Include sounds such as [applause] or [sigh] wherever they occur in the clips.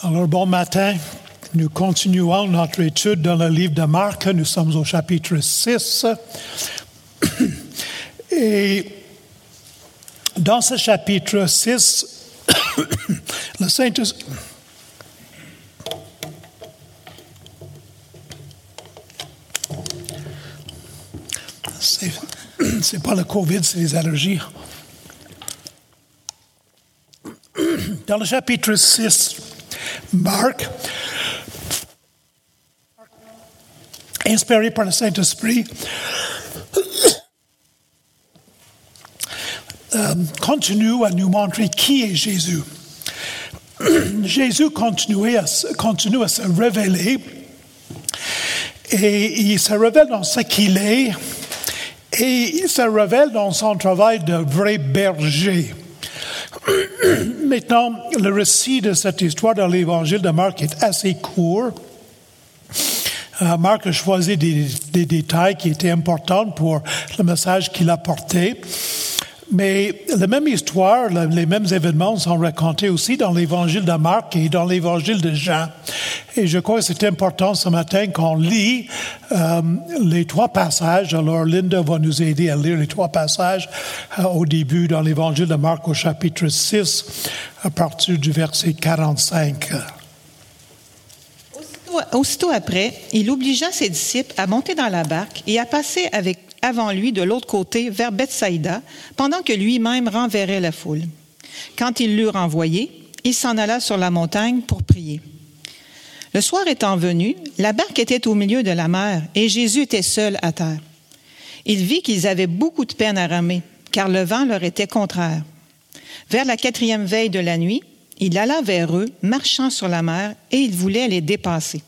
Alors, bon matin. Nous continuons notre étude dans le livre de Marc. Nous sommes au chapitre 6. [coughs] Et dans ce chapitre 6, [coughs] le Saint-Esprit. [coughs] C'est pas le COVID, c'est les allergies. Dans le chapitre 6, Marc, inspiré par le Saint-Esprit, euh, continue à nous montrer qui est Jésus. [clears throat] Jésus continue continue à se révéler et il se révèle dans ce qu'il est et il se révèle dans son travail de vrai berger. [coughs] Maintenant, le récit de cette histoire dans l'évangile de Marc est assez court. Euh, Marc a choisi des, des, détails qui étaient importants pour le message qu'il a porté. Mais la même histoire, les mêmes événements sont racontés aussi dans l'évangile de Marc et dans l'évangile de Jean. Et je crois que c'est important ce matin qu'on lit euh, les trois passages. Alors Linda va nous aider à lire les trois passages euh, au début dans l'évangile de Marc au chapitre 6 à partir du verset 45. Aussitôt, aussitôt après, il obligea ses disciples à monter dans la barque et à passer avec avant lui de l'autre côté vers Bethsaïda, pendant que lui-même renverrait la foule. Quand il l'eut renvoyé, il s'en alla sur la montagne pour prier. Le soir étant venu, la barque était au milieu de la mer et Jésus était seul à terre. Il vit qu'ils avaient beaucoup de peine à ramer, car le vent leur était contraire. Vers la quatrième veille de la nuit, il alla vers eux, marchant sur la mer, et il voulait les dépasser.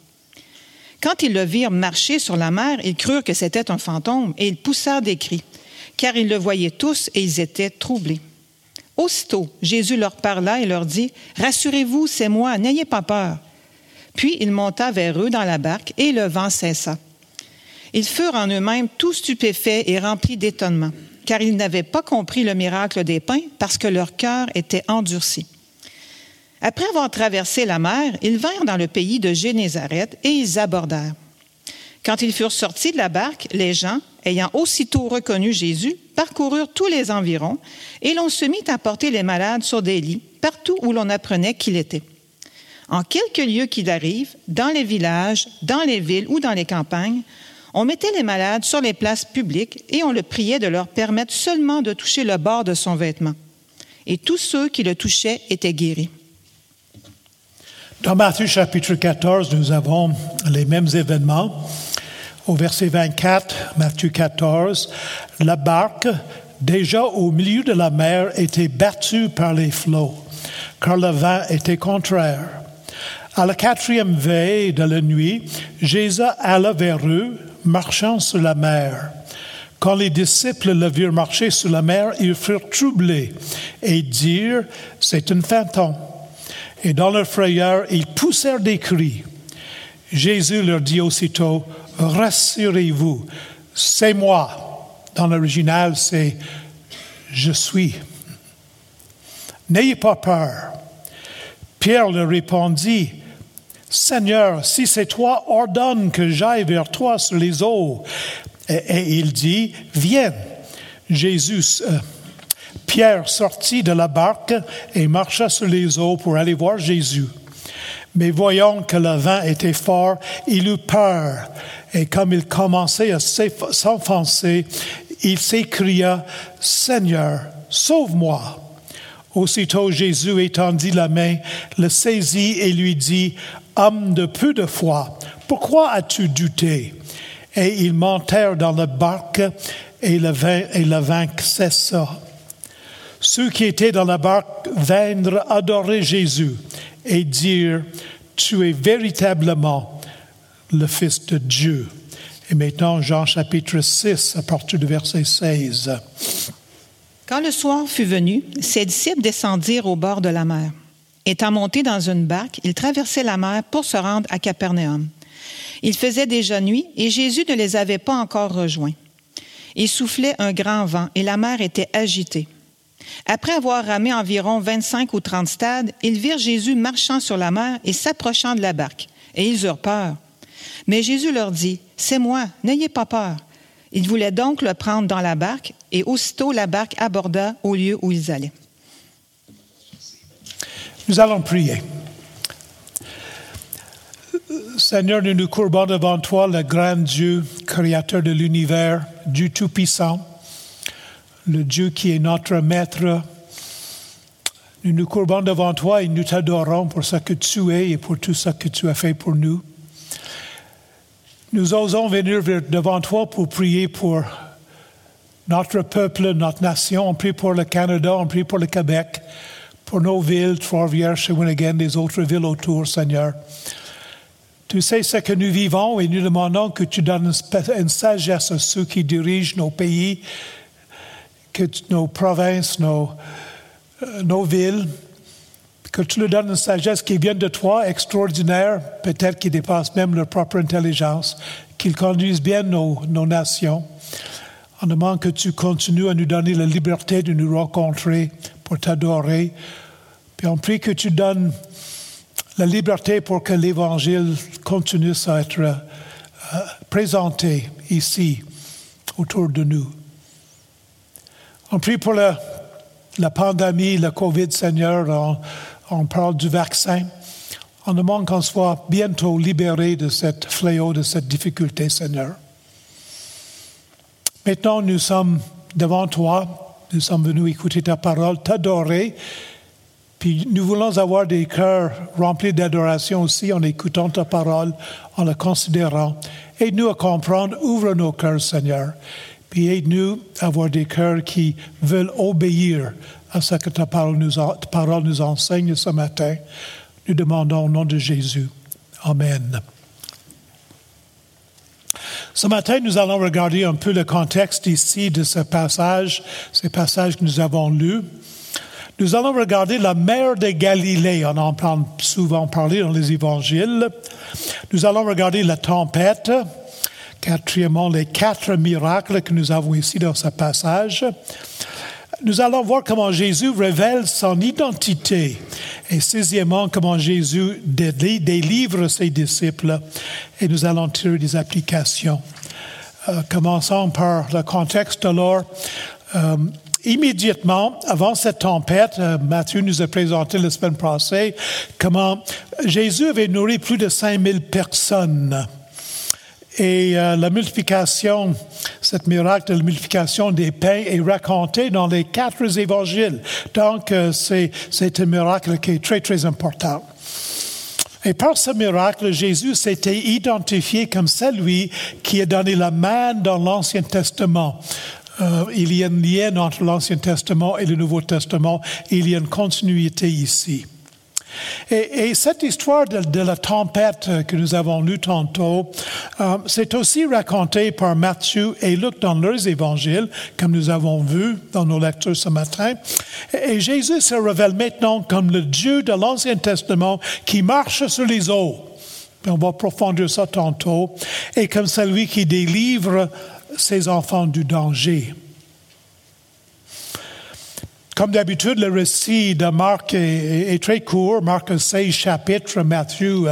Quand ils le virent marcher sur la mer, ils crurent que c'était un fantôme et ils poussèrent des cris, car ils le voyaient tous et ils étaient troublés. Aussitôt, Jésus leur parla et leur dit, Rassurez-vous, c'est moi, n'ayez pas peur. Puis il monta vers eux dans la barque et le vent cessa. Ils furent en eux-mêmes tout stupéfaits et remplis d'étonnement, car ils n'avaient pas compris le miracle des pains parce que leur cœur était endurci. Après avoir traversé la mer, ils vinrent dans le pays de Génézareth et ils abordèrent. Quand ils furent sortis de la barque, les gens, ayant aussitôt reconnu Jésus, parcoururent tous les environs et l'on se mit à porter les malades sur des lits partout où l'on apprenait qu'il était. En quelques lieux qu'il arrive, dans les villages, dans les villes ou dans les campagnes, on mettait les malades sur les places publiques et on le priait de leur permettre seulement de toucher le bord de son vêtement. Et tous ceux qui le touchaient étaient guéris. Dans Matthieu chapitre 14, nous avons les mêmes événements. Au verset 24, Matthieu 14, la barque, déjà au milieu de la mer, était battue par les flots, car le vent était contraire. À la quatrième veille de la nuit, Jésus alla vers eux, marchant sur la mer. Quand les disciples le virent marcher sur la mer, ils furent troublés et dirent, c'est un fantôme. Et dans leur frayeur, ils poussèrent des cris. Jésus leur dit aussitôt, Rassurez-vous, c'est moi. Dans l'original, c'est Je suis. N'ayez pas peur. Pierre leur répondit, Seigneur, si c'est toi, ordonne que j'aille vers toi sur les eaux. Et, il dit, Viens. Jésus, Pierre sortit de la barque et marcha sur les eaux pour aller voir Jésus. Mais voyant que le vent était fort, il eut peur. Et comme il commençait à s'enfoncer, il s'écria, Seigneur, sauve-moi. Aussitôt Jésus étendit la main, le saisit et lui dit, Homme de peu de foi, pourquoi as-tu douté? Et ils montèrent dans la barque et le vent, et le vent cessa. Ceux qui étaient dans la barque vinrent adorer Jésus et dire, Tu es véritablement le Fils de Dieu. Et maintenant, Jean chapitre 6, à partir du verset 16. Quand le soir fut venu, ses disciples descendirent au bord de la mer. Étant montés dans une barque, ils traversaient la mer pour se rendre à Capernaum. Il faisait déjà nuit et Jésus ne les avait pas encore rejoints. Il soufflait un grand vent et la mer était agitée. Après avoir ramé environ 25 ou 30 stades, ils virent Jésus marchant sur la mer et s'approchant de la barque, et ils eurent peur. Mais Jésus leur dit, C'est moi, n'ayez pas peur. Ils voulaient donc le prendre dans la barque, et aussitôt la barque aborda au lieu où ils allaient. Nous allons prier. Seigneur, nous nous courbons devant toi, le grand Dieu, créateur de l'univers, Dieu Tout-Puissant, le Dieu qui est notre Maître. Nous nous courbons devant toi et nous t'adorons pour ce que tu es et pour tout ce que tu as fait pour nous. Nous osons venir devant toi pour prier pour notre peuple, notre nation. On prie pour le Canada, on prie pour le Québec, pour nos villes, Trois-Rivières, Shawinigan, les autres villes autour, Seigneur. Tu sais ce que nous vivons et nous demandons que tu donnes une sagesse à ceux qui dirigent nos pays, que nos provinces, nos, euh, nos villes, que tu leur donnes une sagesse qui vient de toi, extraordinaire, peut-être qui dépasse même leur propre intelligence, qu'ils conduisent bien nos, nations. On demande que tu continues à nous donner la liberté de nous rencontrer pour t'adorer. Puis on prie que tu donnes la liberté pour que l'Évangile continue à être euh, présenté ici, autour de nous. On prie pour la, pandémie, la COVID, Seigneur. On, on parle du vaccin. On demande qu'on soit bientôt libéré de cette fléau, de cette difficulté, Seigneur. Maintenant, nous sommes devant toi. Nous sommes venus écouter ta parole, t'adorer. Puis nous voulons avoir des cœurs remplis d'adoration aussi en écoutant ta parole, en la considérant. Aide-nous à comprendre, ouvre nos cœurs, Seigneur. Puis aide-nous à avoir des cœurs qui veulent obéir à ce que ta parole nous, enseigne ce matin. Nous demandons au nom de Jésus. Amen. Ce matin, nous allons regarder un peu le contexte ici de ce passage, ces passages que nous avons lus. Nous allons regarder la mer de Galilée. On en parle souvent parlé dans les évangiles. Nous allons regarder la tempête. Quatrièmement, les quatre miracles que nous avons ici dans ce passage nous allons voir comment Jésus révèle son identité. Et sixièmement, comment Jésus délivre ses disciples. Et nous allons tirer des applications. Euh, commençons par le contexte alors. Euh, immédiatement, avant cette tempête, euh, Matthieu nous a présenté la semaine passée comment Jésus avait nourri plus de 5000 personnes. Et euh, la multiplication, cette miracle de la multiplication des pains est raconté dans les quatre évangiles. Donc, euh, c'est, c'est un miracle qui est très, très important. Et par ce miracle, Jésus s'était identifié comme celui qui a donné la main dans l'Ancien Testament. Euh, il y a un lien entre l'Ancien Testament et le Nouveau Testament. Il y a une continuité ici. Et, cette histoire de, la tempête que nous avons lue tantôt, euh, c'est aussi raconté par Matthieu et Luc dans leurs évangiles, comme nous avons vu dans nos lectures ce matin. Et, Jésus se révèle maintenant comme le Dieu de l'Ancien Testament qui marche sur les eaux. on va approfondir ça tantôt. Et comme celui qui délivre ses enfants du danger. Comme d'habitude, le récit de Marc est, très court. Marc a 16 chapitres, Matthieu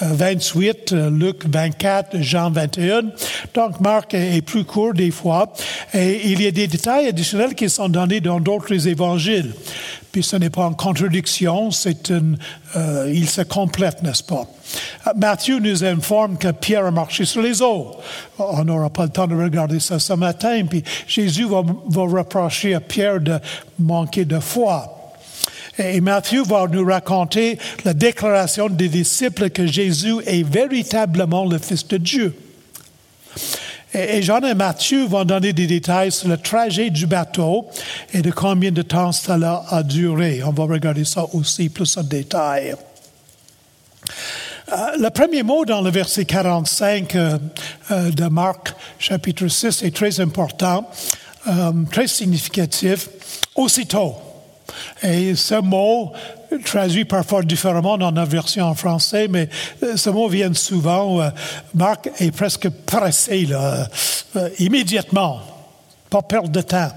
28, euh, euh, Luc 24, Jean 21. Donc, Marc est plus court des fois. Et il y a des détails additionnels qui sont donnés dans d'autres évangiles. Puis ce n'est pas en contradiction, c'est une, euh, il se complète, n'est-ce pas? Euh, Matthieu nous informe que Pierre a marché sur les eaux. On n'aura pas le temps de regarder ça ce matin. Puis Jésus va, va reprocher à Pierre de manquer de foi. Et Matthieu va nous raconter la déclaration des disciples que Jésus est véritablement le Fils de Dieu. Et Jean et Matthieu vont donner des détails sur le trajet du bateau et de combien de temps cela a duré. On va regarder ça aussi plus en détail. Euh, le premier mot dans le verset 45 euh, euh, de Marc, chapitre 6, est très important, très significatif. Aussitôt. Et ce mot, traduit parfois différemment dans notre version en français, mais ce mot vient souvent. Marc est presque pressé, là, immédiatement. Pas perdre de temps.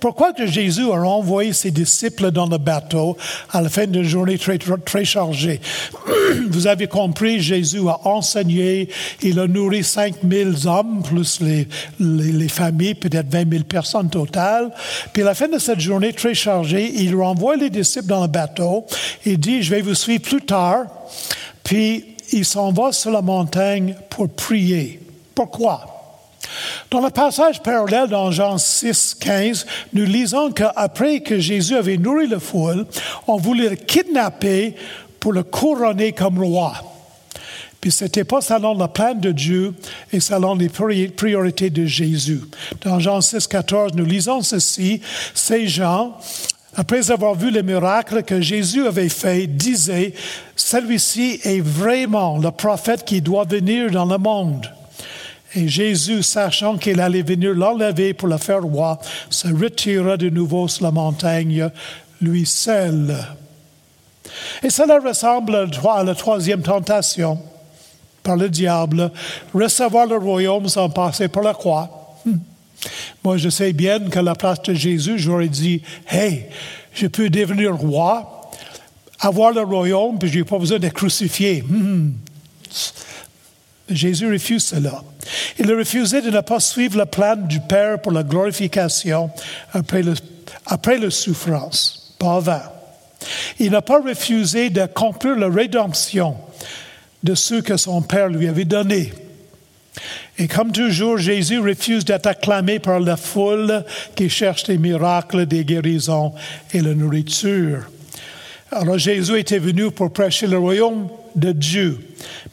Pourquoi que Jésus a envoyé ses disciples dans le bateau à la fin d'une journée très, très chargée? [clears throat] Vous avez compris, Jésus a enseigné, il a nourri 5000 hommes, plus les, les, les familles, peut-être 20 000 personnes totales. Puis à la fin de cette journée très chargée, il renvoie les disciples dans le bateau et dit, je vais vous suivre plus tard. Puis il s'en va sur la montagne pour prier. Pourquoi? Dans le passage parallèle dans Jean 6, 15, nous lisons qu'après que Jésus avait nourri la foule, on voulait le kidnapper pour le couronner comme roi. Puis ce n'était pas selon le plan de Dieu et selon les priorités de Jésus. Dans Jean 6, 14, nous lisons ceci. Ces gens, après avoir vu les miracles que Jésus avait faits, disaient, celui-ci est vraiment le prophète qui doit venir dans le monde. Et Jésus, sachant qu'il allait venir l'enlever pour le faire roi, se retira de nouveau sur la montagne, lui seul. Et cela ressemble à la troisième tentation par le diable, recevoir le royaume sans passer par la croix. Hmm. Moi, je sais bien qu'à la place de Jésus, j'aurais dit, Hey, je peux devenir roi, avoir le royaume, puis je n'ai pas besoin d'être crucifié. Hmm. Jésus refuse cela. Il a refusé de ne pas suivre le plan du Père pour la glorification après, le, après la souffrance, pas avant. Il n'a pas refusé d'accomplir la rédemption de ceux que son Père lui avait donnés. Et comme toujours, Jésus refuse d'être acclamé par la foule qui cherche des miracles, des guérisons et la nourriture. Alors Jésus était venu pour prêcher le royaume de Dieu,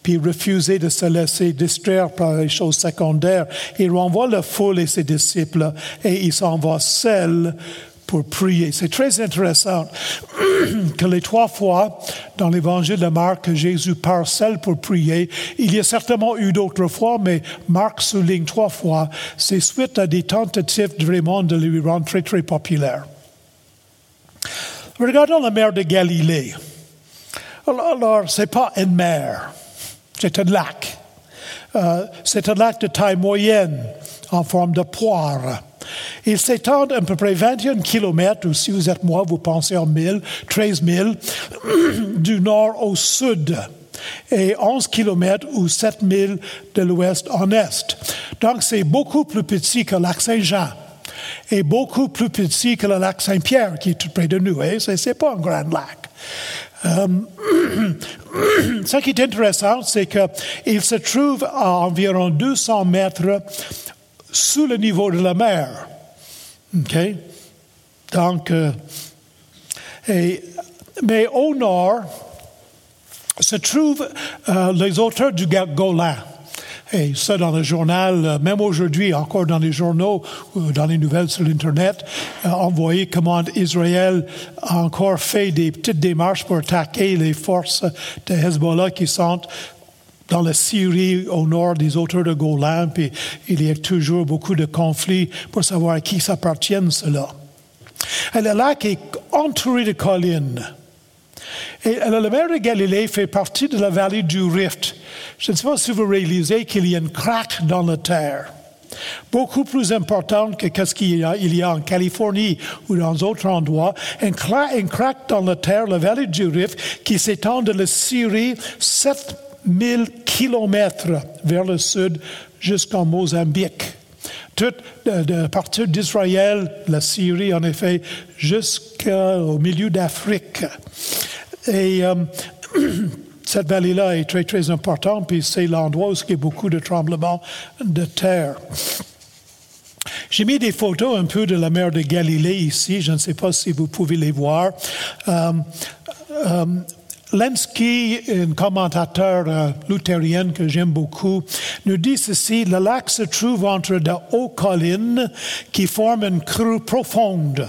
puis il refusait de se laisser distraire par les choses secondaires. Il renvoie la foule et ses disciples et il s'en va seul pour prier. C'est très intéressant [clears throat] que les trois fois dans l'évangile de Marc Jésus part seul pour prier, il y a certainement eu d'autres fois, mais Marc souligne trois fois, c'est suite à des tentatives vraiment de lui rendre très très populaire. Regardons la mer de Galilée. Alors, ce n'est pas une mer, c'est un lac. Euh, c'est un lac de taille moyenne, en forme de poire. Il s'étend à peu près 21 km, ou si vous êtes moi, vous pensez en 1000, 13 000, du nord au sud, et 11 km ou 7 000 de l'ouest en est. Donc, c'est beaucoup plus petit que le lac Saint-Jean est beaucoup plus petit que le lac Saint-Pierre qui est tout près de nous. Hein? Ce n'est pas un grand lac. Euh, [clears throat] ce qui est intéressant, c'est qu'il se trouve à environ 200 mètres sous le niveau de la mer. Donc, euh, et, mais au nord se trouvent euh, les auteurs du Golan. Et ça, dans le journal, euh, même aujourd'hui, encore dans les journaux, dans les nouvelles sur l'Internet, euh, on voyait comment Israël a encore fait des petites démarches pour attaquer les forces de Hezbollah qui sont dans la Syrie, au nord des auteurs de Golan, puis il y a toujours beaucoup de conflits pour savoir à qui s'appartiennent cela. Et le lac est entouré de collines. Et la mer de Galilée fait partie de la vallée du Rift. Je ne sais pas si vous réalisez qu'il y a une craque dans la terre, beaucoup plus importante que ce qu'il y a, en Californie ou dans d'autres endroits. Une craque, dans la terre, la vallée du Rift, qui s'étend de la Syrie 7000 kilomètres vers le sud jusqu'en Mozambique. Tout de, partir d'Israël, la Syrie en effet, jusqu'au milieu d'Afrique. Et euh, [clears throat] cette vallée-là est très, très importante, puis c'est l'endroit où il y a beaucoup de tremblements de terre. J'ai mis des photos un peu de la mer de Galilée ici, je ne sais pas si vous pouvez les voir. Euh, euh, Lenski, un commentateur euh, luthérien que j'aime beaucoup, nous dit ceci, le lac se trouve entre de hauts collines qui forment une crue profonde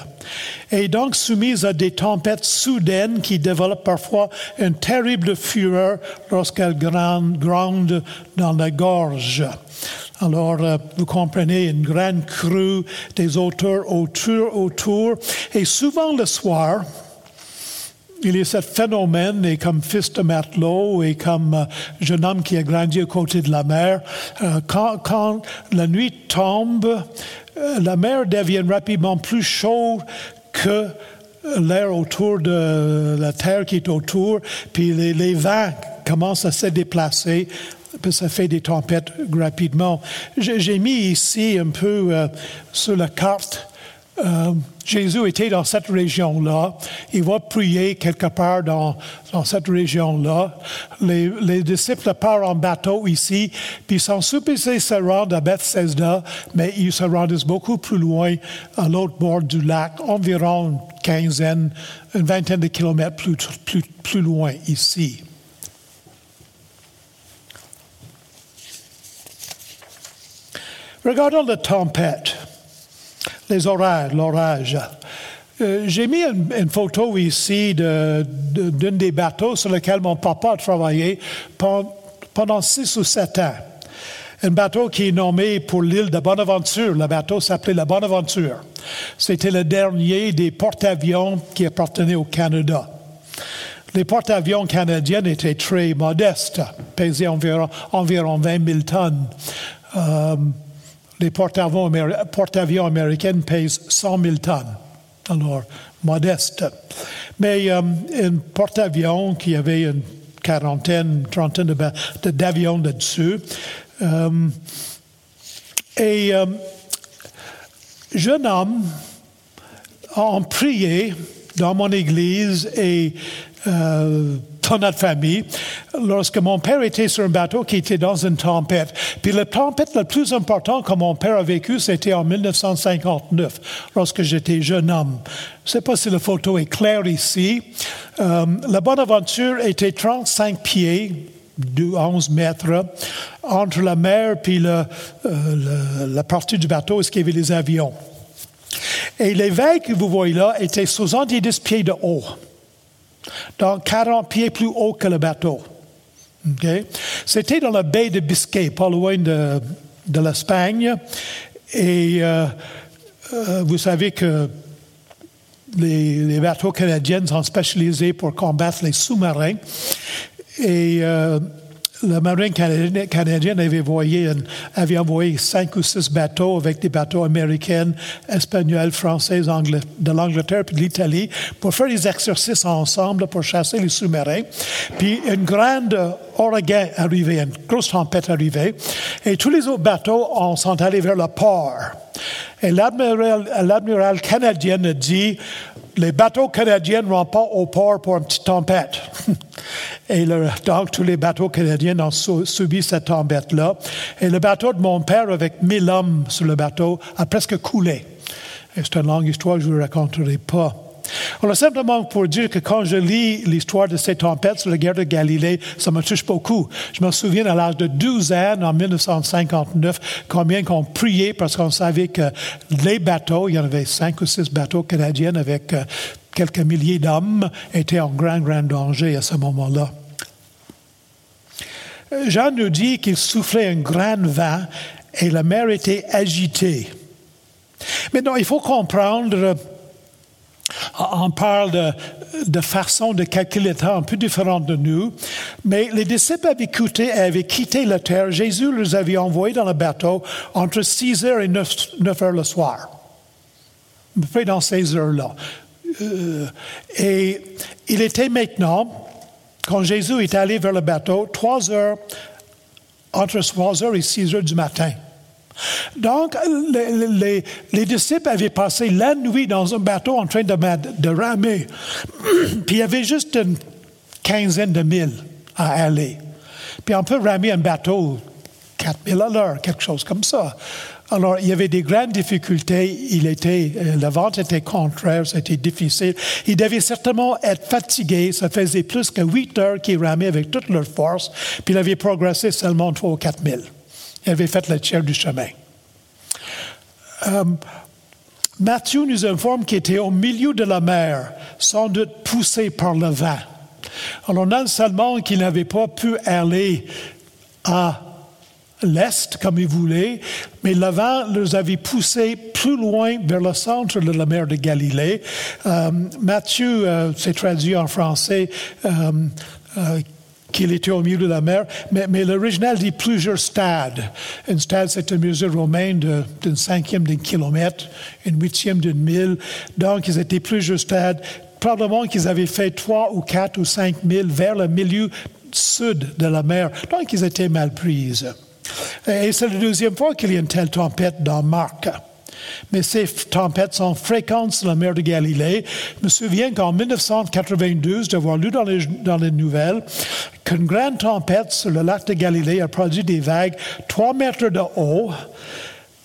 et donc soumise à des tempêtes soudaines qui développent parfois une terrible fureur lorsqu'elles grandent dans la gorge. Alors, euh, vous comprenez, une grande crue, des auteurs autour, autour, et souvent le soir, il y a ce phénomène, et comme fils de matelot et comme euh, jeune homme qui a grandi aux côtés de la mer, euh, quand, la nuit tombe, euh, la mer devient rapidement plus chaude que l'air autour de la terre qui est autour, puis les, vents commencent à se déplacer puis ça fait des tempêtes rapidement. J'ai mis ici un peu sur la carte. Euh, Jésus était dans cette région-là. Il va prier quelque part dans, dans cette région-là. Les, les, disciples partent en bateau ici, puis sont supposés se rendre à Bethesda, mais ils se rendent beaucoup plus loin, à l'autre bord du lac, environ une quinzaine, une vingtaine de kilomètres plus, plus, plus loin ici. Regardons la tempête, les orages, l'orage. Euh, J'ai mis une, photo ici d'un de, de, des bateaux sur lequel mon papa a travaillé pendant, pendant six ou sept ans. Un bateau qui est nommé pour l'île de Bonaventure. Le bateau s'appelait la Bonaventure. C'était le dernier des porte-avions qui appartenaient au Canada. Les porte-avions canadiens étaient très modestes, pesaient environ, environ 20 000 tonnes. Euh, les porte-avions porte américains pèsent 100 000 tonnes, alors modeste. Mais euh, un porte-avions qui avait une quarantaine, trentaine d'avions de, dessus. Euh, et euh, jeune homme a prié dans mon église et euh, dans notre famille, lorsque mon père était sur un bateau qui était dans une tempête. Puis la tempête la plus importante que mon père a vécue, c'était en 1959, lorsque j'étais jeune homme. Je ne sais pas si la photo est claire ici. Euh, la Bonaventure était 35 pieds de 11 mètres entre la mer puis euh, la partie du bateau où il y avait les avions. Et les vagues que vous voyez là étaient 70 pieds de haut donc 40 pieds plus haut que le bateau. Okay? C'était dans la baie de Biscay, pas loin de, de l'Espagne. Et euh, euh, vous savez que les, bateaux canadiens sont spécialisés pour combattre les sous-marins. Et euh, le marine canadien, canadien avait, voyé un, avait envoyé cinq ou six bateaux avec des bateaux américains, espagnols, français, anglais, de l'Angleterre et de l'Italie pour faire des exercices ensemble pour chasser les sous-marins. Puis une grande ouragan arrivait, une grosse tempête arrivait, et tous les autres bateaux sont allés vers le port. Et l'admiral canadien a dit, les bateaux canadiens ne vont pas au port pour une petite tempête. [laughs] Et donc, tous les bateaux canadiens ont subi cette tempête-là. Et le bateau de mon père, avec mille hommes sur le bateau, a presque coulé. C'est une longue histoire je ne vous raconterai pas. Alors, simplement pour dire que quand je lis l'histoire de ces tempêtes sur la guerre de Galilée, ça me touche beaucoup. Je me souviens à l'âge de 12 ans, en 1959, combien qu'on priait parce qu'on savait que les bateaux, il y en avait cinq ou six bateaux canadiens avec euh, quelques milliers d'hommes, étaient en grand, grand danger à ce moment-là. Jean nous dit qu'il soufflait un grand vent et la mer était agitée. Maintenant, il faut comprendre on parle de, façon de calculer le temps un peu différente de nous, mais les disciples avaient quitté, la terre. Jésus les avait envoyés dans le bateau entre 6 heures et 9, 9 heures le soir, peu dans ces heures-là. Euh, et il était maintenant, quand Jésus est allé vers le bateau, 3 heures, entre 3 heures et 6 heures du matin. Donc, les, les, les, disciples avaient passé la nuit dans un bateau en train de, ramer. [clears throat] Puis il y avait juste une quinzaine de milles à aller. Puis on peut ramer un bateau 4000 à l'heure, quelque chose comme ça. Alors, il y avait des grandes difficultés. Il était, euh, le vent était contraire, c'était difficile. Il devait certainement être fatigué. Ça faisait plus que huit heures qu'il ramait avec toute leur force. Puis il avait progressé seulement trois ou quatre milles. Il avait fait le tiers du chemin. Euh, Matthieu nous informe qu'il était au milieu de la mer, sans doute poussé par le vent. Alors, non seulement qu'il n'avait pas pu aller à l'est comme il voulait, mais le vent les avait poussés plus loin vers le centre de la mer de Galilée. Euh, Matthieu euh, s'est traduit en français euh, qu'il était au milieu de la mer, mais, mais l'original dit plusieurs stades. Un stade, c'est une mesure romaine d'un cinquième d'un kilomètre, une huitième d'une mille. Donc, ils étaient plusieurs stades. Probablement qu'ils avaient fait trois ou quatre ou cinq milles vers le milieu sud de la mer. Donc, ils étaient mal prises. Et c'est la deuxième fois qu'il y a une telle tempête dans Marc. Mais ces tempêtes sont fréquentes sur la mer de Galilée. Je me souviens qu'en 1992, d'avoir lu dans les, nouvelles qu'une grande tempête sur le lac de Galilée a produit des vagues 3 mètres de haut.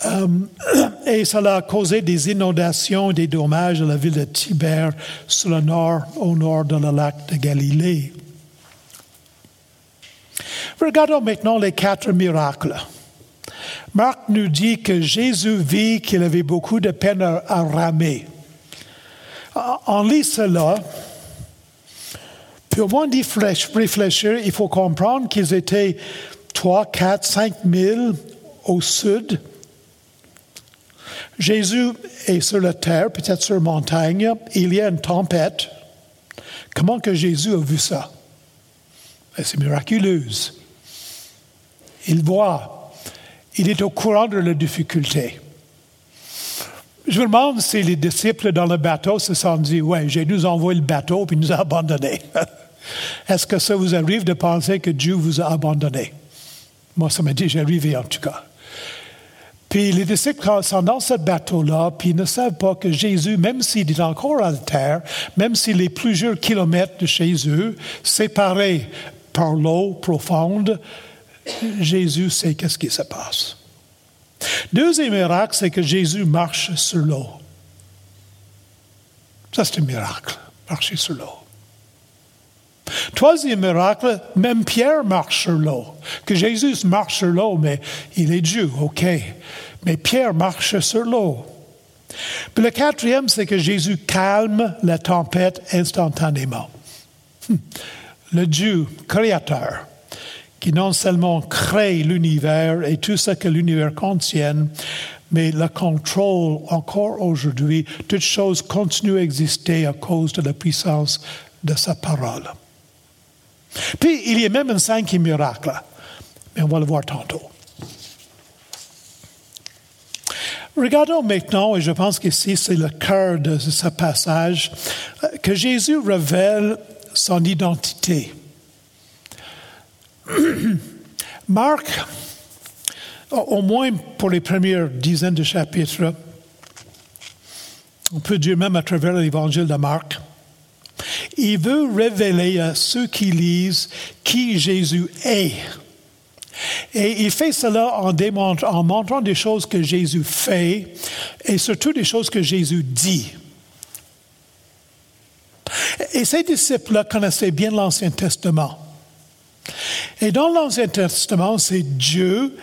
Euh, [clears throat] et cela a causé des inondations et des dommages à la ville de Tibère, sur le nord, au nord de le lac de Galilée. Regardons maintenant les quatre miracles. Marc nous dit que Jésus vit qu'il avait beaucoup de peine à, ramer. En lit cela, d'y réfléchir, il faut comprendre qu'ils étaient 3, 4, 5 000 au sud. Jésus est sur la terre, peut-être sur la montagne. Il y a une tempête. Comment que Jésus a vu ça? Ben, c'est miraculeux. Il voit. Il est au courant de la difficulté. Je me demande si les disciples dans le bateau se sont dit, ouais, j'ai nous envoyé le bateau puis nous a abandonnés. [laughs] Est-ce que ça vous arrive de penser que Dieu vous a abandonné? Moi, ça m'a déjà arrivé en tout cas. Puis les disciples sont dans ce bateau-là, puis ils ne savent pas que Jésus, même s'il est encore à la terre, même s'il est plusieurs kilomètres de chez eux, séparé par l'eau profonde, Jésus sait qu'est-ce qui se passe. Deuxième miracle, c'est que Jésus marche sur l'eau. Ça, c'est un miracle, marcher sur l'eau. Troisième miracle, même Pierre marche sur l'eau. Que Jésus marche sur l'eau, mais il est Dieu, OK. Mais Pierre marche sur l'eau. Puis le quatrième, c'est que Jésus calme la tempête instantanément. Hum. Le Dieu créateur, qui non seulement crée l'univers et tout ce que l'univers contient, mais le contrôle encore aujourd'hui, toute chose continue à exister à cause de la puissance de sa parole. Puis, il y a même un cinquième miracle, mais on va le voir tantôt. Regardons maintenant, et je pense qu'ici c'est le cœur de ce passage, que Jésus révèle son identité. [coughs] Marc, au moins pour les premières dizaines de chapitres, on peut dire même à travers l'évangile de Marc, il veut révéler à ceux qui lisent qui Jésus est. Et il fait cela en, montrant des choses que Jésus fait et surtout des choses que Jésus dit. Et ces disciples-là connaissaient bien l'Ancien Testament. Et dans l'Ancien Testament, c'est Dieu,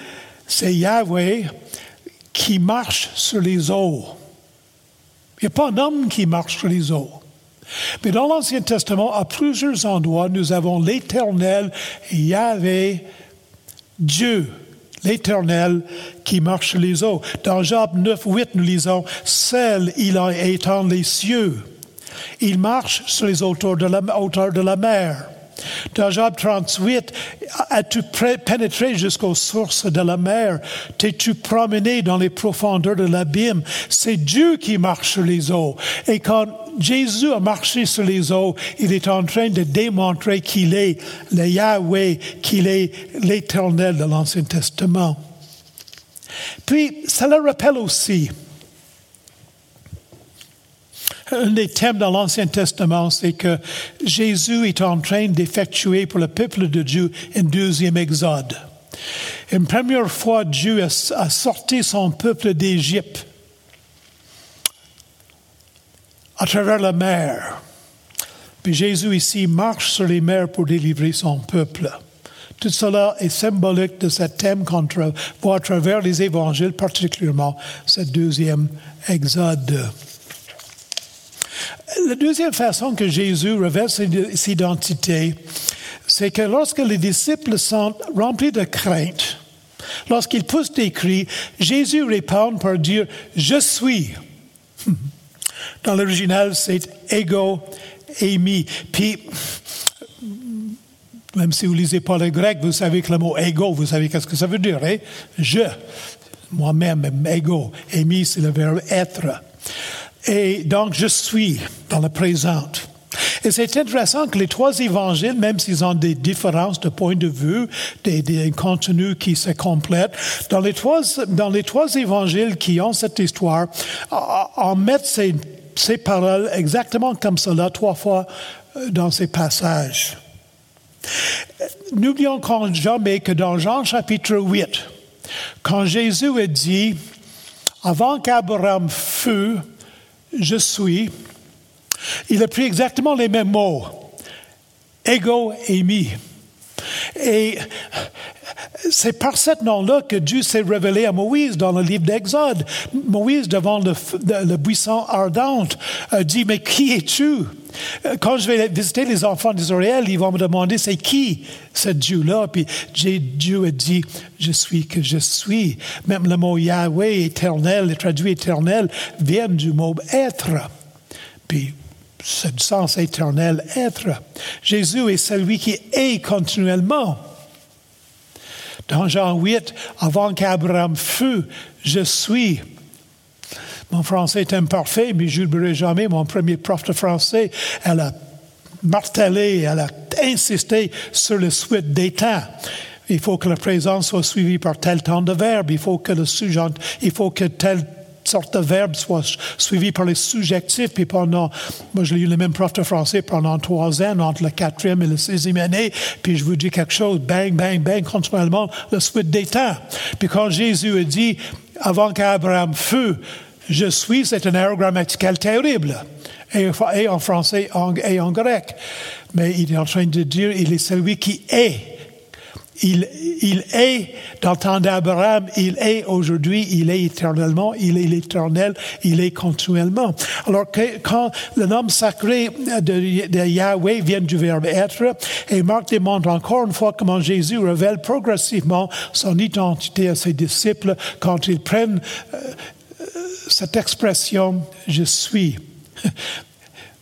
c'est Yahweh qui marche sur les eaux. Il n'y a pas un homme qui marche sur les eaux. Mais dans l'Ancien Testament, à plusieurs endroits, nous avons l'Éternel, Yahweh, Dieu, l'Éternel qui marche sur les eaux. Dans Job 9, 8, nous lisons, Seul il étend les cieux. Il marche sur les hauteurs hauteurs de la mer. Dans Job 38, as-tu pénétré jusqu'aux sources de la mer? T'es-tu promené dans les profondeurs de l'abîme? C'est Dieu qui marche sur les eaux. Et quand Jésus a marché sur les eaux, il est en train de démontrer qu'il est le Yahweh, qu'il est l'éternel de l'Ancien Testament. Puis, ça le rappelle aussi un des thèmes dans l'Ancien Testament, c'est que Jésus est en train d'effectuer pour le peuple de Dieu un deuxième exode. Une première fois, Dieu a, sorti son peuple d'Égypte à travers la mer. Puis Jésus ici marche sur les mers pour délivrer son peuple. Tout cela est symbolique de ce thème qu'on voit à travers les évangiles, particulièrement ce deuxième exode. La deuxième façon que Jésus révèle son identité, c'est que lorsque les disciples sont remplis de crainte, lorsqu'il pousse des cris, Jésus répond par dire Je suis. [laughs] Dans l'original, c'est ego emi. Puis, même si vous lisez pas le grec, vous savez que le mot ego, vous savez qu'est-ce que ça veut dire, hein? Je, moi-même, ego. Emi, c'est le verbe être. Et donc, je suis dans le présent. Et c'est intéressant que les trois évangiles, même s'ils ont des différences de point de vue, des, contenus qui se complètent, dans les trois, dans les trois évangiles qui ont cette histoire, en mettent ces, ces paroles exactement comme cela trois fois euh, dans ces passages. N'oublions jamais que dans Jean chapitre 8, quand Jésus a dit, avant qu'Abraham fût, je suis, il a pris exactement les mêmes mots, ego et mi. Et c'est par ce nom-là que Dieu s'est révélé à Moïse dans le livre d'Exode. Moïse, devant le, buisson ardent, dit, mais qui es-tu? Quand je vais visiter les enfants d'Israël, ils vont me demander, c'est qui ce Dieu-là? Puis Dieu a dit, je suis que je suis. Même le mot Yahweh, éternel, le traduit éternel, vient du mot être. Puis ce sens éternel, être. Jésus est celui qui est continuellement. Dans Jean 8, avant qu'Abraham fût, je suis. Mon français est imparfait, mais je n'oublierai jamais mon premier prof de français. Elle a martelé, elle a insisté sur le suite des temps. Il faut que la présence soit suivie par tel temps de verbe. Il faut que le sujet, il faut que tel sorte de verbe soit suivi par les subjectifs. Puis pendant, moi, j'ai eu le même prof de français pendant trois ans, entre la quatrième et la sixième année. Puis je vous dis quelque chose, bang, bang, bang, continuellement, le suite des temps. Puis quand Jésus a dit, avant qu'Abraham fût, je suis, c'est une erreur grammaticale terrible. Et, en français et en grec. Mais il est en train de dire, il est celui qui est il, est dans le temps d'Abraham, il est aujourd'hui, il est éternellement, il est l'éternel, il est continuellement. Alors que, quand le nom sacré de, de, Yahweh vient du verbe être, et Marc démontre encore une fois comment Jésus révèle progressivement son identité à ses disciples quand ils prennent euh, cette expression je suis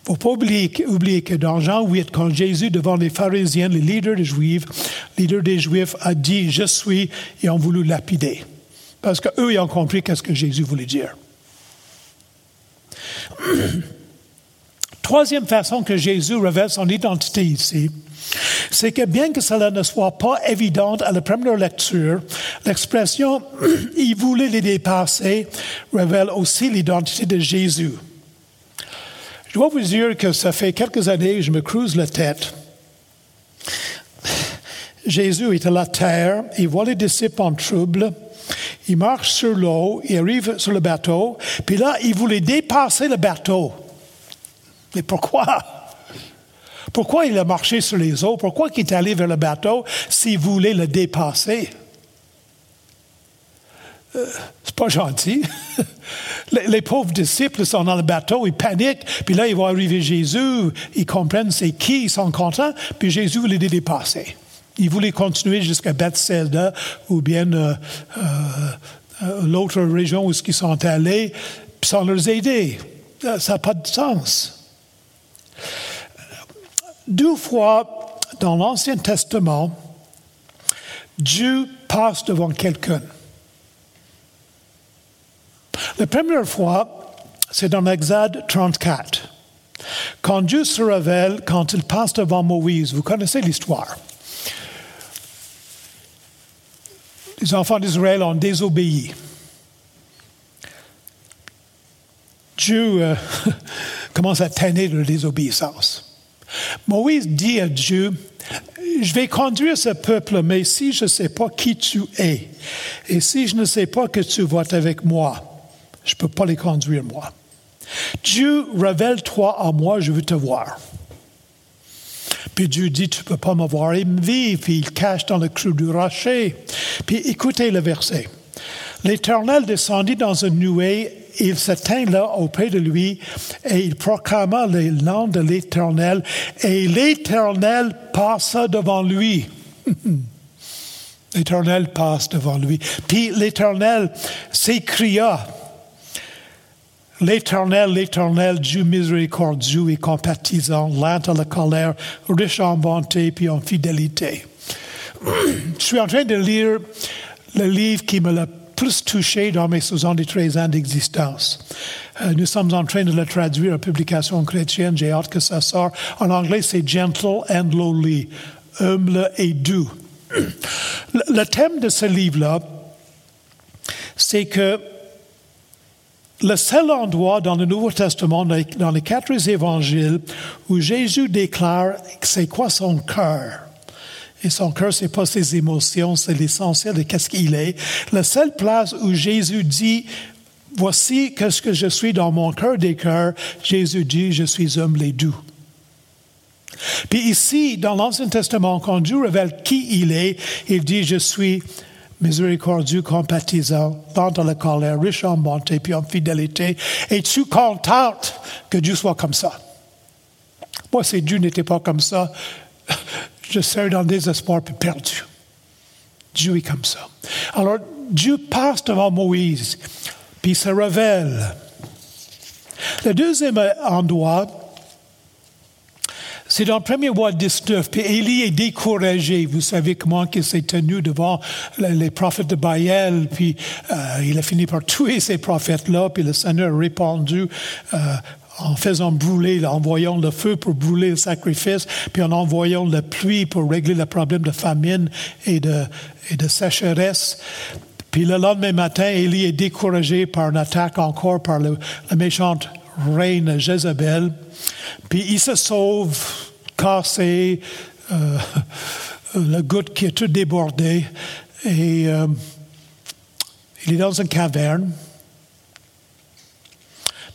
il ne faut pas oublier, que dans Jean 8, quand Jésus, devant les pharisiens, les leaders des Juifs, leader des Juifs, a dit Je suis, ils ont voulu lapider. Parce qu'eux, ils ont compris qu'est-ce que Jésus voulait dire. Troisième façon que Jésus révèle son identité ici, c'est que bien que cela ne soit pas évident à la première lecture, l'expression [clears throat] il voulait les dépasser révèle aussi l'identité de Jésus. Je dois vous dire que ça fait quelques années je me creuse la tête. Jésus est à la terre, il voit les disciples en trouble, il marche sur l'eau, il arrive sur le bateau, puis là, il voulait dépasser le bateau. Mais pourquoi? Pourquoi il a marché sur les eaux? Pourquoi il est allé vers le bateau s'il voulait le dépasser? Euh, c'est pas gentil. [laughs] Les, pauvres disciples sont dans le bateau, ils paniquent, puis là, ils vont arriver Jésus, ils comprennent c'est qui, ils sont contents, puis Jésus voulait les dépasser. Il voulait continuer jusqu'à Bethsaida ou bien euh, euh, l'autre région où ils sont allés, sans leur aider. Ça n'a pas de sens. Deux fois dans l'Ancien Testament, Dieu passe devant quelqu'un. La première fois, c'est dans l'Exode 34. Quand Dieu se révèle, quand il passe devant Moïse, vous connaissez l'histoire. Les enfants d'Israël ont désobéi. Dieu euh, [laughs] commence à tanner de désobéissance. Moïse dit à Dieu, je vais conduire ce peuple, mais si je ne sais pas qui tu es, et si je ne sais pas que tu vas avec moi, je ne peux pas les conduire, moi. Dieu, révèle-toi à moi, je veux te voir. Puis Dieu dit, tu ne peux pas me voir. Il me vit, puis il cache dans le creux du rocher. Puis écoutez le verset. L'Éternel descendit dans une nuée, il se là auprès de lui, et il proclama le nom de l'Éternel, et l'Éternel passa devant lui. [laughs] L'Éternel passe devant lui. Puis l'Éternel s'écria. L'Éternel, l'Éternel, Dieu miséricordieux et compatissant, lent à la colère, riche en bonté puis en fidélité. [clears throat] Je suis en train de lire le livre qui me l'a plus touché dans mes 73 ans d'existence. Euh, nous sommes en train de le traduire en publication chrétienne. J'ai hâte que ça sorte. En anglais, c'est Gentle and Lowly, humble et doux. [clears throat] Le thème de ce livre-là, c'est que le seul endroit dans le Nouveau Testament, dans les quatre évangiles, où Jésus déclare c'est quoi son cœur? Et son cœur, c'est pas ses émotions, c'est l'essentiel de qu'est-ce qu'il est. La seule place où Jésus dit, voici qu'est-ce que je suis dans mon cœur des cœurs, Jésus dit, je suis humble et doux. Puis ici, dans l'Ancien Testament, quand Dieu révèle qui il est, il dit, je suis miséricordieux, compatissant, à la colère, riche en bonté, puis en fidélité. Et tu contentes que Dieu soit comme ça? Moi, si Dieu n'était pas comme ça, je serais dans le désespoir puis perdu. Dieu est comme ça. Alors, Dieu passe devant Moïse, puis il se révèle. Le deuxième endroit, c'est dans le premier mois 19, puis Élie est découragé. Vous savez comment il s'est tenu devant les prophètes de Baal, puis euh, il a fini par [laughs] tuer ces prophètes-là, puis le Seigneur a répondu euh, en faisant brûler, en envoyant le feu pour brûler le sacrifice, puis en envoyant la pluie pour régler le problème de famine et de, sécheresse. Puis le lendemain matin, Élie est découragé par une attaque encore par le, la méchante reine Jézabel. Puis il se sauve, cassé, euh, [laughs] la goutte qui est tout débordée, et euh, il est dans une caverne.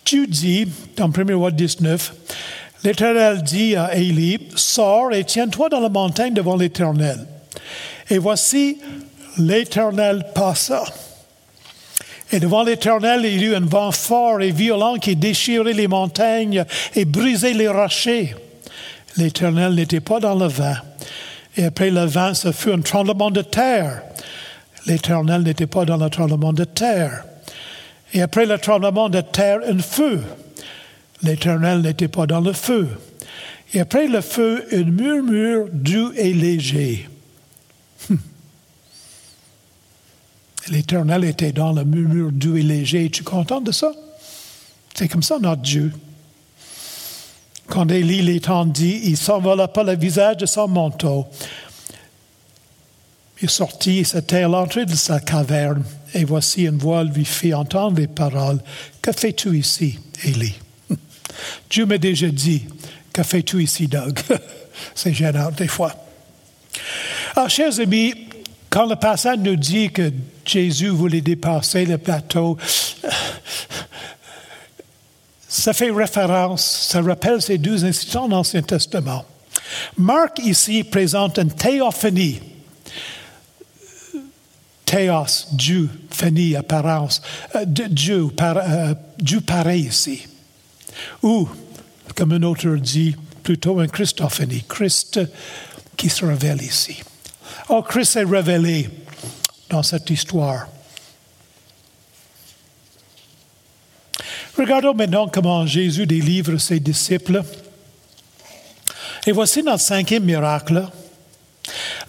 Tu dis, dans 1 roi 19, l'Éternel dit à Élie, sors et tiens-toi dans la montagne devant l'Éternel. Et voici, l'Éternel passa. Et devant l'Éternel, il y eut un vent fort et violent qui déchirait les montagnes et brisait les rochers. L'Éternel n'était pas dans le vent. Et après le vent, ce fut un tremblement de terre. L'Éternel n'était pas dans le tremblement de terre. Et après le tremblement de terre, un feu. L'Éternel n'était pas dans le feu. Et après le feu, un murmure doux et léger. L'Éternel était dans le murmure doux et léger. Es-tu content de ça? C'est comme ça notre Dieu. Quand Élie l'étendit, il s'envola pas le visage de son manteau. Il sortit, c'était à l'entrée de sa caverne, et voici une voix lui fit entendre les paroles. Que fais-tu ici, Élie? [laughs] Dieu m'a déjà dit, que fais-tu ici, Doug? [laughs] C'est gênant des fois. Alors, chers amis, quand le passage nous dit que Jésus voulait dépasser le bateau, [sighs] ça fait référence, ça rappelle ces deux incidents dans l'Ancien Testament. Marc ici présente une théophanie. Théos, Dieu, phénie, apparence, euh, Dieu, par, euh, Dieu pareil ici. Ou, comme un autre dit, plutôt un Christophanie, Christ qui se révèle ici. Oh, Christ est révélé dans cette histoire. Regardons maintenant comment Jésus délivre ses disciples. Et voici notre cinquième miracle.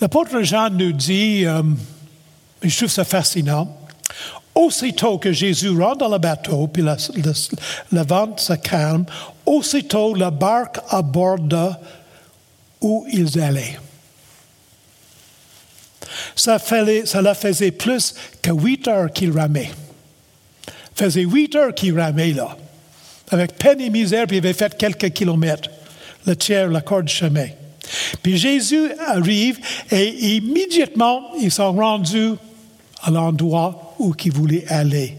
L'apôtre Jean nous dit, euh, je trouve ça fascinant, aussitôt que Jésus rentre dans le bateau, puis le, vent se calme, aussitôt la barque aborda où ils allaient. Ça, la faisait plus que huit heures qu'il ramait. faisait huit heures qu'il ramait là. Avec peine et misère, puis il avait fait quelques kilomètres, le tiers, la corde de chemin. Puis Jésus arrive et immédiatement, ils sont rendus à l'endroit où ils voulaient aller.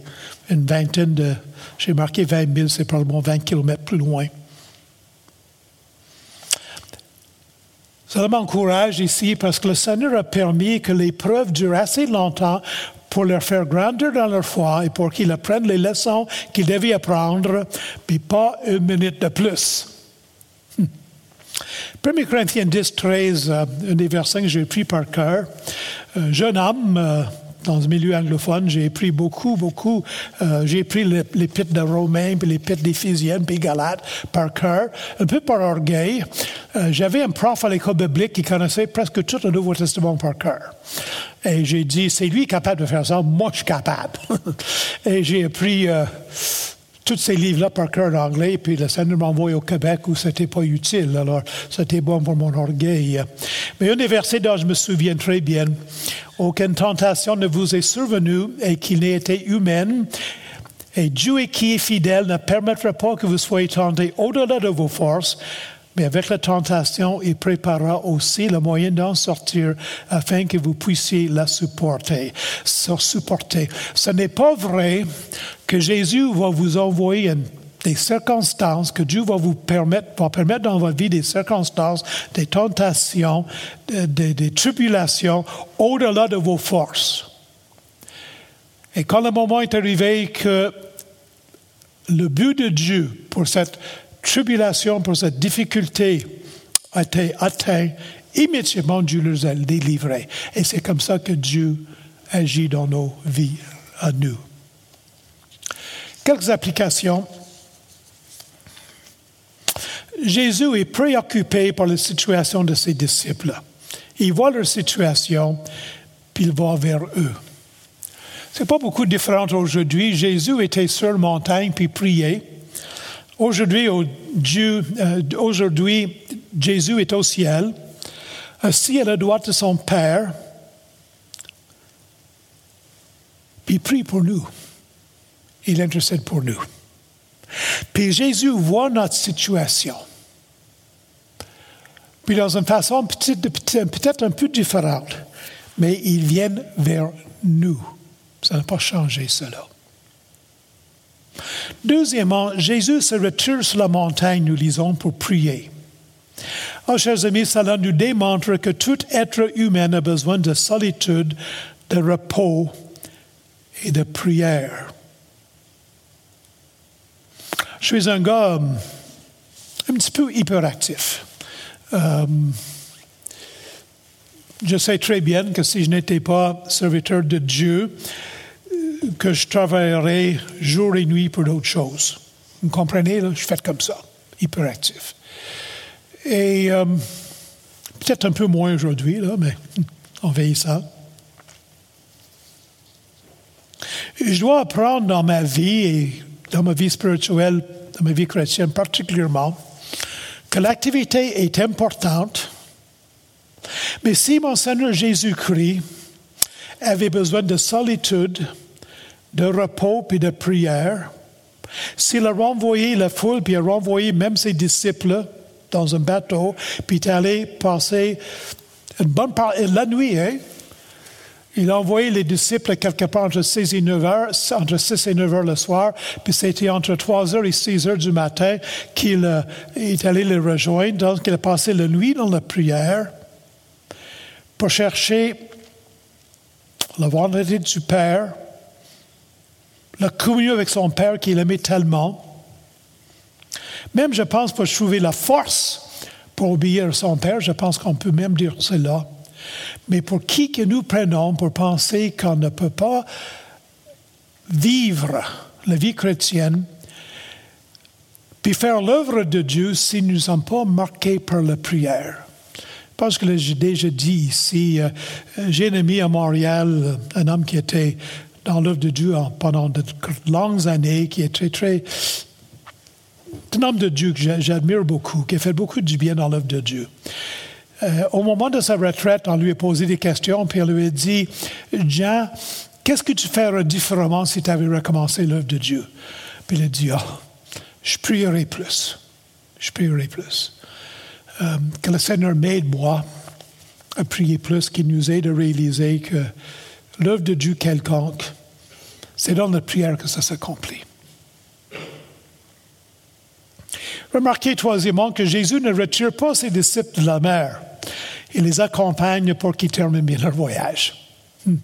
Une vingtaine de, j'ai marqué 20 000, c'est probablement 20 kilomètres plus loin. Ça m'encourage ici parce que le Seigneur a permis que l'épreuve dure assez longtemps pour leur faire grandir dans leur foi et pour qu'ils apprennent les leçons qu'ils devaient apprendre, puis pas une minute de plus. Hmm. 1 Corinthiens 10, 13, euh, un des versets que j'ai pris par cœur. Euh, jeune homme, euh, dans le milieu anglophone, j'ai pris beaucoup, beaucoup. Euh, j'ai pris l'épître de Romains, puis l'épître d'Éphésiens, puis Galates par cœur, un peu par orgueil. Euh, J'avais un prof à l'école biblique qui connaissait presque tout le Nouveau Testament par cœur. Et j'ai dit, c'est lui capable de faire ça, moi je suis capable. [laughs] Et j'ai appris euh, tous ces livres-là par cœur en anglais, puis le Seigneur m'a envoyé au Québec où c'était pas utile. Alors, c'était bon pour mon orgueil. Mais un des versets dont je me souviens très bien, aucune tentation ne vous est survenue et qu'il n'ait été humaine. Et Dieu qui est fidèle ne permettra pas que vous soyez tentés au-delà de vos forces, mais avec la tentation, il préparera aussi le moyen d'en sortir afin que vous puissiez la supporter. supporter. Ce n'est pas vrai que Jésus va vous envoyer des circonstances que Dieu va vous permettre, va permettre dans votre vie des circonstances, des tentations, des, des, des tribulations au-delà de vos forces. Et quand le moment est arrivé que le but de Dieu pour cette tribulation, pour cette difficulté a été atteint, immédiatement Dieu les a délivrés. Et c'est comme ça que Dieu agit dans nos vies à nous. Quelques applications Jésus est préoccupé par la situation de ses disciples. Il voit leur situation, puis il va vers eux. C'est pas beaucoup différent aujourd'hui. Jésus était sur la montagne puis priait. Aujourd'hui, euh, aujourd'hui, Jésus est au ciel, assis à la droite de son Père, puis il prie pour nous. Il intercède pour nous. Puis Jésus voit notre situation. Puis dans une façon peut-être un peu différente, mais ils viennent vers nous. Ça n'a pas changé cela. Deuxièmement, Jésus se retire sur la montagne, nous lisons, pour prier. Oh, chers amis, cela nous démontre que tout être humain a besoin de solitude, de repos et de prière. Je suis un gars um, un petit peu hyperactif. Euh, je sais très bien que si je n'étais pas serviteur de Dieu, que je travaillerais jour et nuit pour d'autres choses. Vous comprenez, là? je fais comme ça, hyperactif. Et euh, peut-être un peu moins aujourd'hui, là, mais [laughs] on veille ça. je dois apprendre dans ma vie et dans ma vie spirituelle, dans ma vie chrétienne particulièrement, que l'activité est importante, mais si mon Seigneur Jésus-Christ avait besoin de solitude, de repos et de prière, s'il a renvoyé la foule, puis a renvoyé même ses disciples dans un bateau, puis est allé passer une bonne partie, la nuit, hein? Il a envoyé les disciples quelque part entre 6 et 9 heures, entre 6 et 9 heures le soir, puis c'était entre 3 heures et 6 heures du matin qu'il euh, est allé les rejoindre. Donc, il a passé la nuit dans la prière pour chercher la volonté du Père, la communion avec son Père qu'il aimait tellement. Même, je pense, pour trouver la force pour obéir à son Père, je pense qu'on peut même dire cela. Mais pour qui que nous prenons pour penser qu'on ne peut pas vivre la vie chrétienne, puis faire l'œuvre de Dieu si nous ne sommes pas marqués par la prière. Parce que j'ai déjà dit ici, euh, j'ai un ami à Montréal, un homme qui était dans l'œuvre de Dieu pendant de longues années, qui est très, très. un homme de Dieu que j'admire beaucoup, qui a fait beaucoup de bien dans l'œuvre de Dieu. Euh, au moment de sa retraite, on lui a posé des questions, puis on lui a dit Jean, qu'est-ce que tu ferais différemment si tu avais recommencé l'œuvre de Dieu? Puis il a dit Ah, je prierai plus. Je prierai plus. Euh, que le Seigneur m'aide, moi, à prier plus, qu'il nous aide à réaliser que l'œuvre de Dieu quelconque, c'est dans notre prière que ça s'accomplit. Remarquez troisièmement que Jésus ne retire pas ses disciples de la mer il les accompagne pour qu'ils terminent bien leur voyage. Hmm.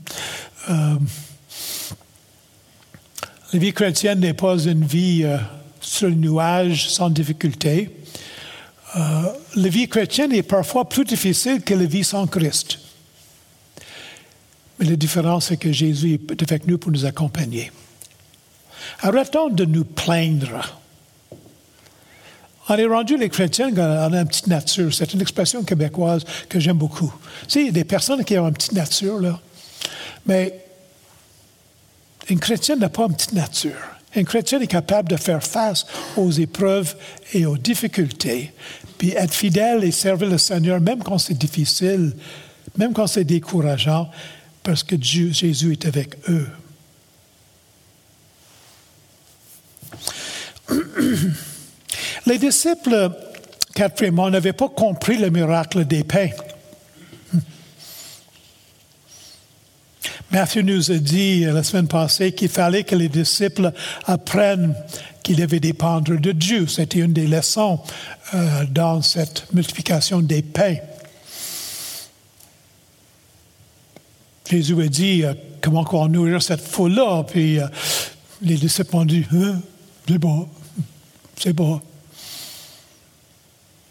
Euh, la vie chrétienne n'est pas une vie euh, sur le nuage sans difficulté. euh, la vie chrétienne est parfois plus difficile que la vie sans Christ. Mais la différence, c'est que Jésus est avec nous pour nous accompagner. Arrêtons de nous plaindre. On est rendu les chrétiens, on a une petite nature. C'est une expression québécoise que j'aime beaucoup. Tu sais, il y a des personnes qui ont une petite nature, là. Mais une chrétienne n'a pas une petite nature. Une chrétienne est capable de faire face aux épreuves et aux difficultés, puis être fidèle et servir le Seigneur, même quand c'est difficile, même quand c'est décourageant, parce que Dieu, Jésus est avec eux. [clears throat] Les disciples, quatrièmement, n'avaient pas compris le miracle des pains. Matthew nous a dit la semaine passée qu'il fallait que les disciples apprennent qu'ils devaient dépendre de Dieu. C'était une des leçons euh, dans cette multiplication des pains. Jésus a dit euh, comment on nourrir cette foule-là, puis euh, les disciples ont dit hein, c'est bon, c'est bon.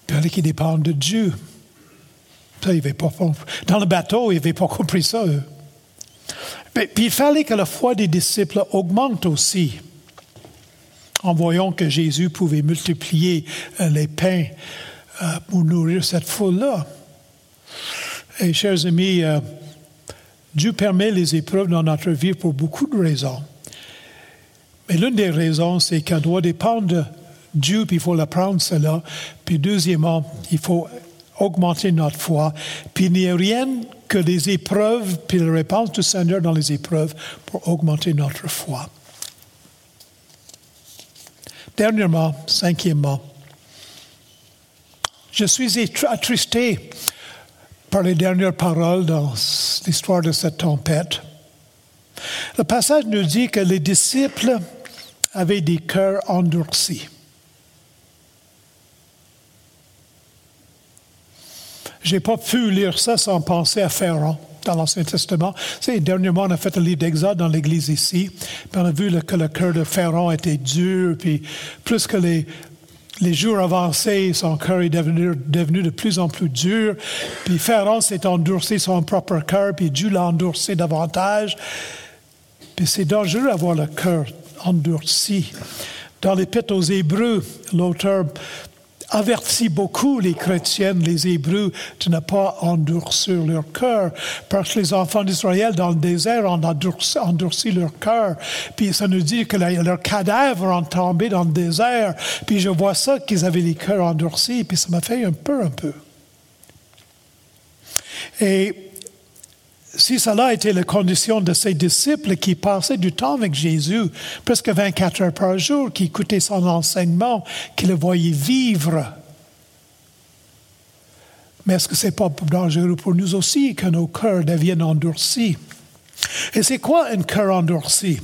Il fallait qu'ils dépendent de Dieu. Ça, pas, dans le bateau, ils n'avaient pas compris ça. Eux. puis il fallait que la foi des disciples augmente aussi, en voyant que Jésus pouvait multiplier euh, les pains euh, pour nourrir cette foule-là. Et chers amis, Dieu permet les épreuves dans notre vie pour beaucoup de raisons. Mais l'une des raisons, c'est qu'on doit dépendre de Dieu, puis il faut l'apprendre cela. Puis deuxièmement, il faut augmenter notre foi. Puis il n'y a rien que les épreuves, puis la réponse du Seigneur dans les épreuves pour augmenter notre foi. Dernièrement, cinquièmement, je suis attristé par les dernières paroles dans l'histoire de cette tempête. Le passage nous dit que les disciples avaient des cœurs endurcis. Je n'ai pas pu lire ça sans penser à Pharaon dans l'Ancien Testament. C'est dernièrement, on a fait le livre d'Exode dans l'Église ici. On a vu que le cœur de Pharaon était dur, puis plus que les, les jours avancés, son cœur est devenu, de plus en plus dur. Puis Pharaon s'est endurci son propre cœur, puis Dieu l'a endurci davantage. Puis c'est dangereux d'avoir le cœur endurci. Dans l'Épître aux Hébreux, l'auteur avertit beaucoup les chrétiennes, les Hébreux, de ne pas endurcir leur cœur, parce que les enfants d'Israël dans le désert ont endurci, leur cœur. Puis ça nous dit que leurs cadavres ont tombé dans le désert. Puis je vois ça, qu'ils avaient les cœurs endurcis, puis ça m'a fait un peu, un peu. Et si cela était la condition de ses disciples qui passaient du temps avec Jésus, presque 24 heures par jour, qui écoutaient son enseignement, qui le voyaient vivre, mais est-ce que ce n'est pas dangereux pour nous aussi que nos cœurs deviennent endurcis? Et c'est quoi un cœur endurci?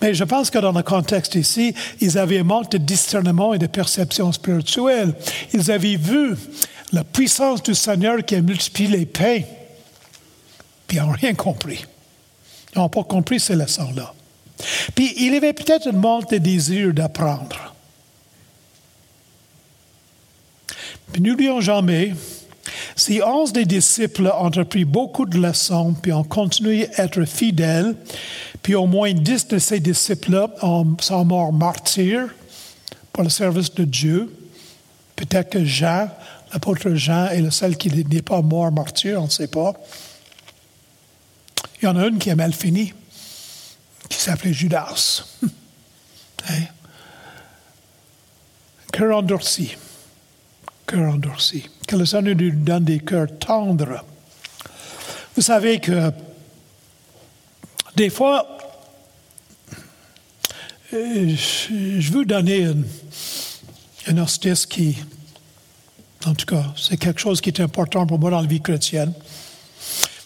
Mais je pense que dans le contexte ici, ils avaient un manque de discernement et de perception spirituelle. Ils avaient vu la puissance du Seigneur qui a multiplié les pains puis ils n'ont rien compris. Ils n'ont pas compris ces leçons-là. Puis il y avait peut-être une manque de désir d'apprendre. Puis n'oublions jamais, si onze des disciples ont appris beaucoup de leçons, puis ont continué à être fidèles, puis au moins dix de ces disciples sont morts martyrs pour le service de Dieu, peut-être que Jean, l'apôtre Jean, est le seul qui n'est pas mort martyr, on ne sait pas. Il y en a une qui a mal fini, qui s'appelait Judas. [laughs] hein? Cœur endurci. Cœur endurci. Que le Seigneur nous donne des cœurs tendres. Vous savez que des fois, euh, je veux donner une, une hostesse qui, en tout cas, c'est quelque chose qui est important pour moi dans la vie chrétienne.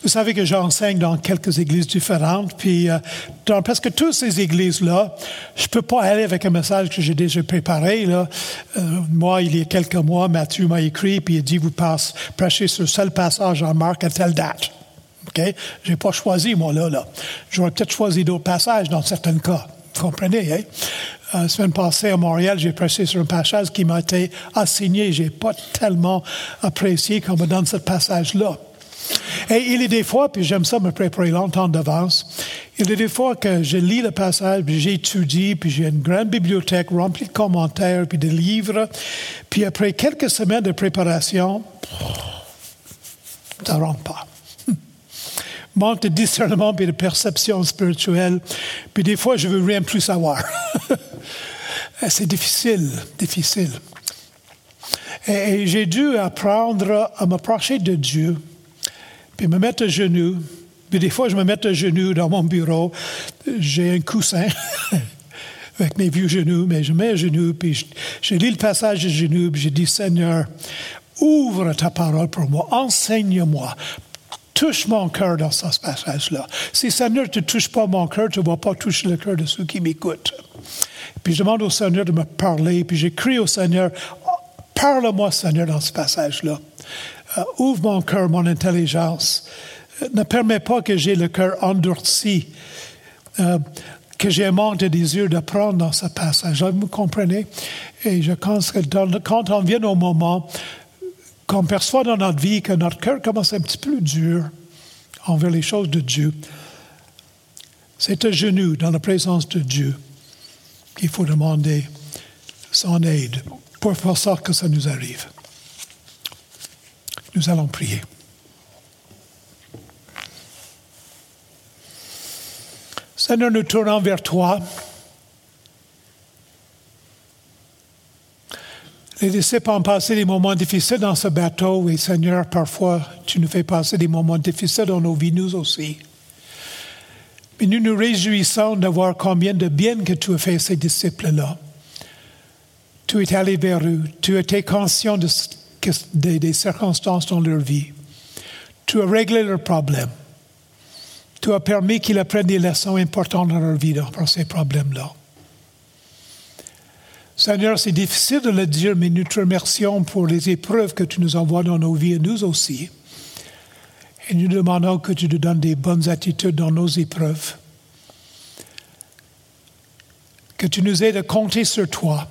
Vous savez que j'enseigne dans quelques églises différentes, puis euh, dans presque toutes ces églises-là, je peux pas aller avec un message que j'ai déjà préparé. Là. Euh, moi, il y a quelques mois, Mathieu m'a écrit, puis il dit, vous passe, prêchez ce seul passage en Marc à telle date. OK? Je n'ai pas choisi, moi, là. J'aurais peut-être choisi d'autres passages dans certains cas. Vous comprenez, hein? la semaine passée à Montréal, j'ai prêché sur un passage qui m'a été assigné. Je n'ai pas tellement apprécié qu'on me donne ce passage-là. Et il a des fois, puis j'aime ça me préparer longtemps d'avance, il a des fois que je lis le passage, puis j'étudie, puis j'ai une grande bibliothèque remplie de commentaires, puis de livres, puis après quelques semaines de préparation, ça ne rentre pas. [laughs] Manque de discernement puis de perception spirituelle, puis des fois je veux rien plus savoir. [laughs] C'est difficile, difficile. Et j'ai dû apprendre à m'approcher de Dieu puis me mettre à genoux. Puis des fois, je me mets à genoux dans mon bureau. J'ai un coussin [laughs] avec mes vieux genoux, mais je mets à genoux, puis je, je lis le passage à genoux, puis je dis, Seigneur, ouvre ta parole pour moi, enseigne-moi, touche mon cœur dans ce passage-là. Si Seigneur ne touche pas mon cœur, tu ne vas pas toucher le cœur de ceux qui m'écoutent. Puis je demande au Seigneur de me parler, puis j'écris au Seigneur, parle-moi Seigneur dans ce passage-là. Euh, ouvre mon cœur, mon intelligence. Euh, ne permets pas que j'ai le cœur endurci, euh, que j'ai un manque de désir d'apprendre dans ce passage. Vous comprenez? Et je pense que quand on vient au moment qu'on perçoit dans notre vie que notre cœur commence un petit peu dur envers les choses de Dieu, c'est à genoux, dans la présence de Dieu, qu'il faut demander son aide pour faire que ça nous arrive. Nous allons prier. Seigneur, nous tournons vers toi. Les disciples ont passé des moments difficiles dans ce bateau et Seigneur, parfois, tu nous fais passer des moments difficiles dans nos vies, nous aussi. Mais nous nous réjouissons de voir combien de bien que tu as fait ces disciples-là. Tu es allé vers eux, tu étais conscient de des, circonstances dans leur vie. Tu as réglé leurs problèmes. Tu as permis qu'ils apprennent des leçons importantes dans leur vie pour ces problèmes-là. Seigneur, c'est difficile de le dire, mais nous te remercions pour les épreuves que tu nous envoies dans nos vies et nous aussi. Et nous demandons que tu nous donnes des bonnes attitudes dans nos épreuves. Que tu nous aides à compter sur toi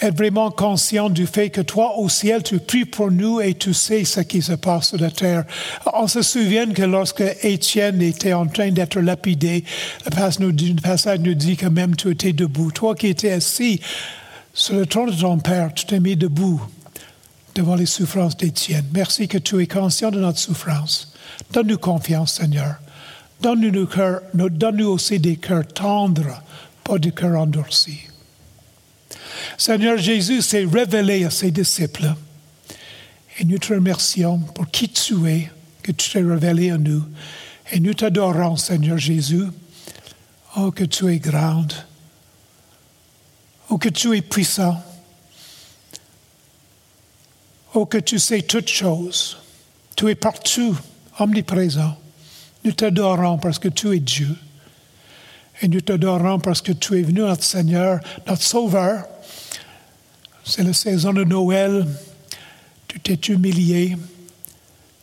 être vraiment conscient du fait que toi au ciel, tu pries pour nous et tu sais ce qui se passe sur la terre. On se souvient que lorsque Étienne était en train d'être lapidé, le passage nous dit que même tu étais debout. Toi qui étais assis sur le trône de ton Père, tu t'es mis debout devant les souffrances d'Étienne. Merci que tu es conscient de notre souffrance. Donne-nous confiance, Seigneur. Donne-nous donne aussi des cœurs tendres, pas des cœurs endurcis. Seigneur Jésus s'est révélé à ses disciples. Et nous te remercions pour qui tu es, que tu t'es révélé à nous. Et nous t'adorons, Seigneur Jésus. Oh, que tu es grande. Oh, que tu es puissant. Oh, que tu sais toutes choses. Tu es partout, omniprésent. Nous t'adorons parce que tu es Dieu. Et nous t'adorons parce que tu es venu, notre Seigneur, notre Sauveur, c'est la saison de Noël. Tu t'es humilié.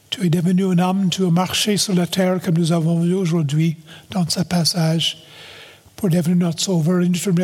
Tu es devenu un homme. Tu as marché sur la terre comme nous avons vu aujourd'hui dans ce passage pour devenir notre sauveur.